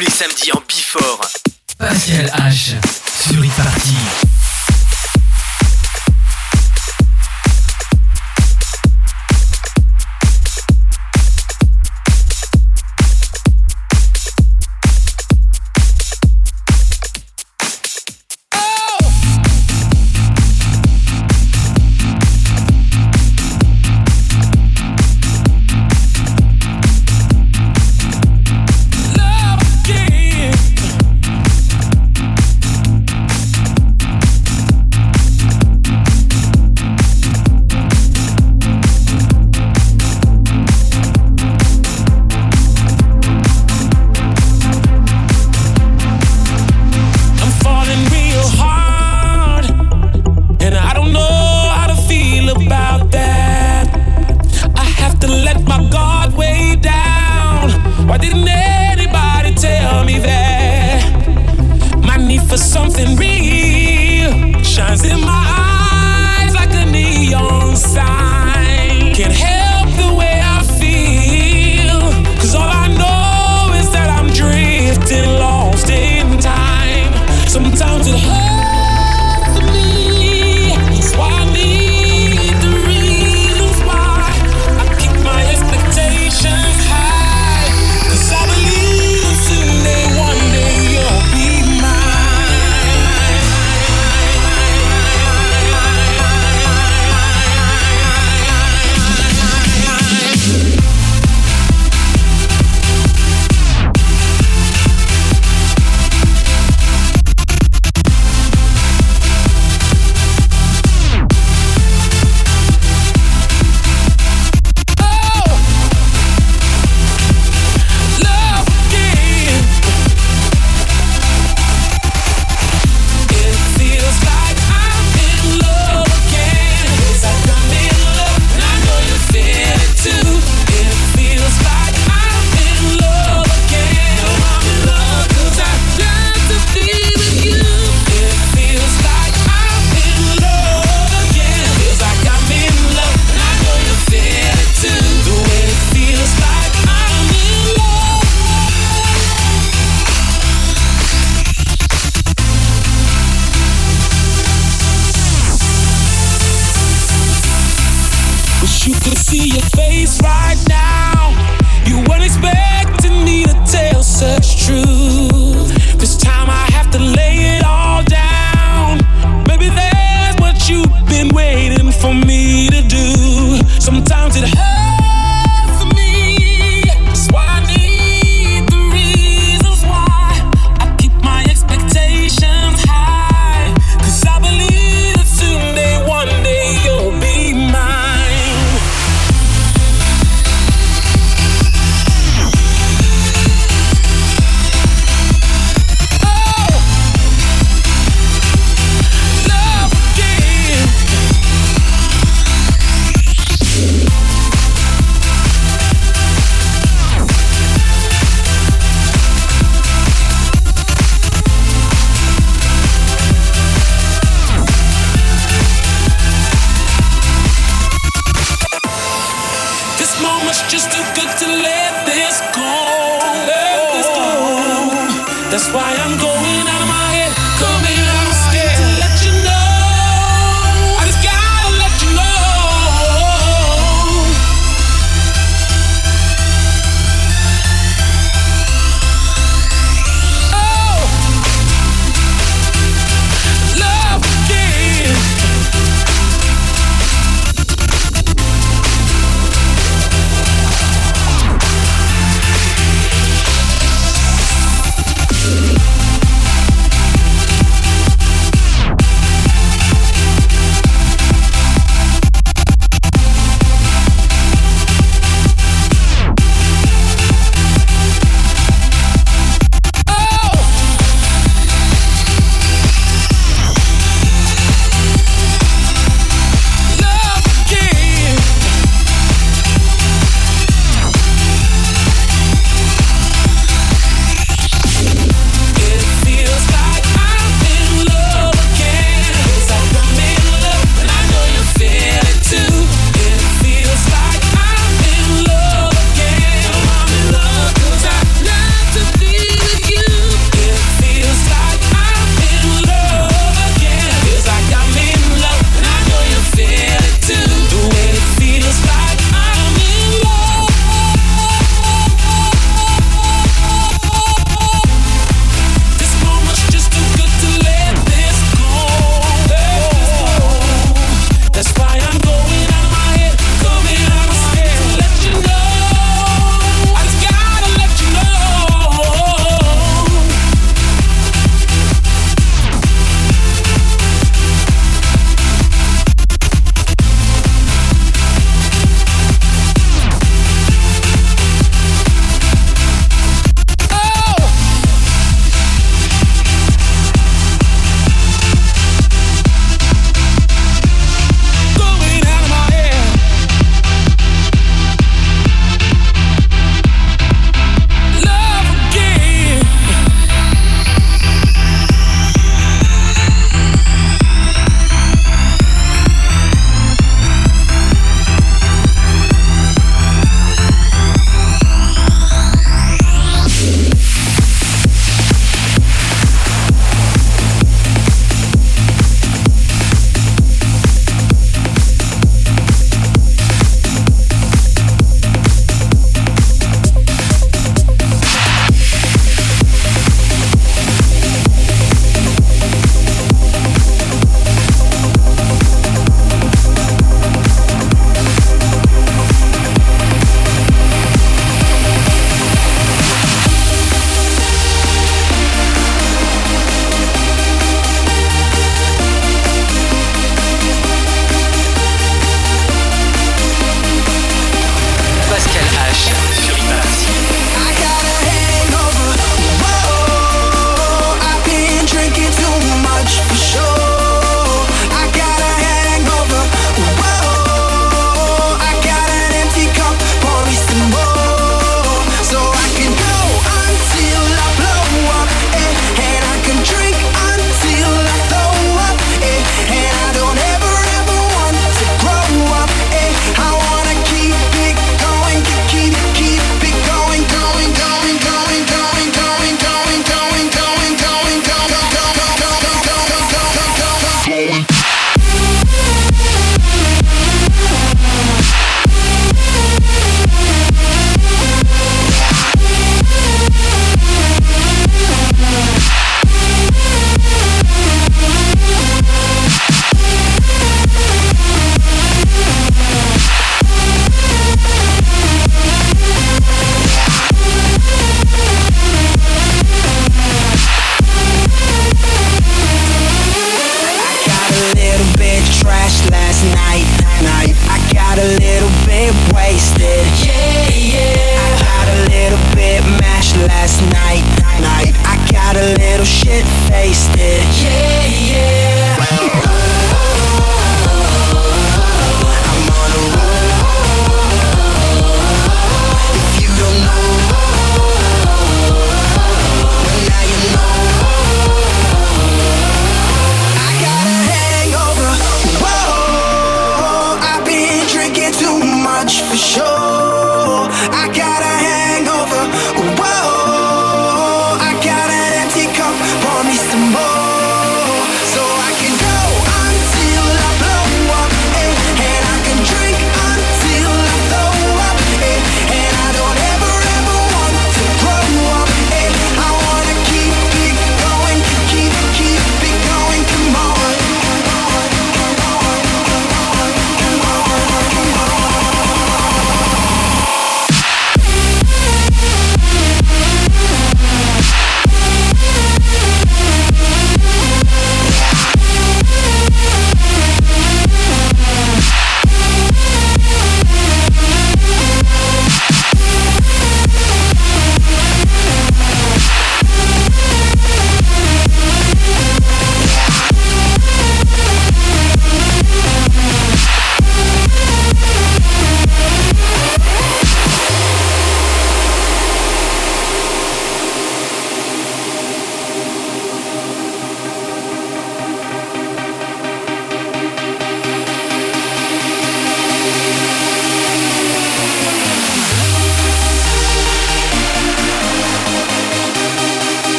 tous les samedis en Bifort. Pascal H sur e-party.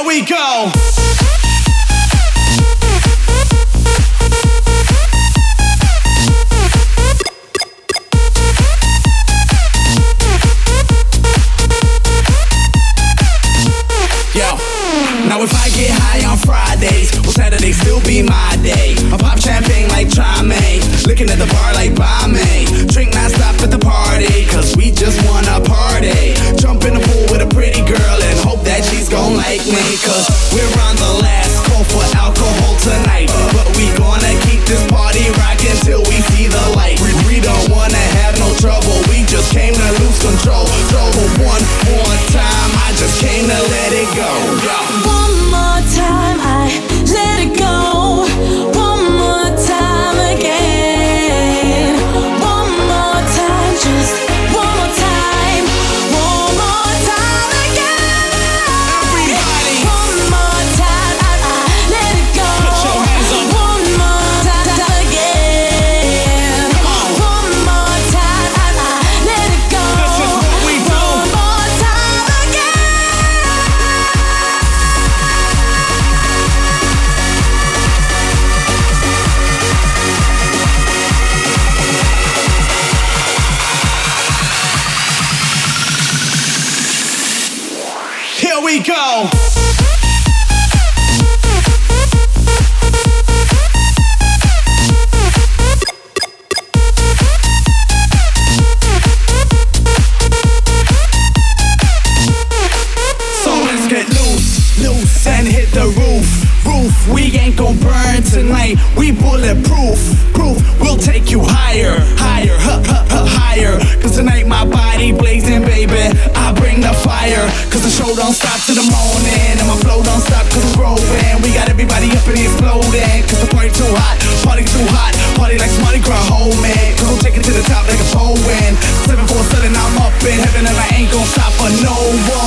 here we go. Now if I get high on Fridays, will Saturday still be my day? I pop champagne like Trame, looking at the bar like Bombay. like me, cause we're on the last call for alcohol tonight. tonight. We bulletproof, proof. We'll take you higher, higher, huh, huh, huh, higher. Cause tonight my body blazing, baby. I bring the fire. Cause the show don't stop till the morning. And my flow don't stop cause it's growing. We got everybody up and exploding. Cause the party too hot, party too hot. Party like Mardi Gras, home, man. Cause we'll take it to the top like a pole 747, I'm up in heaven and I ain't gonna stop for no one.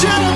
Shadow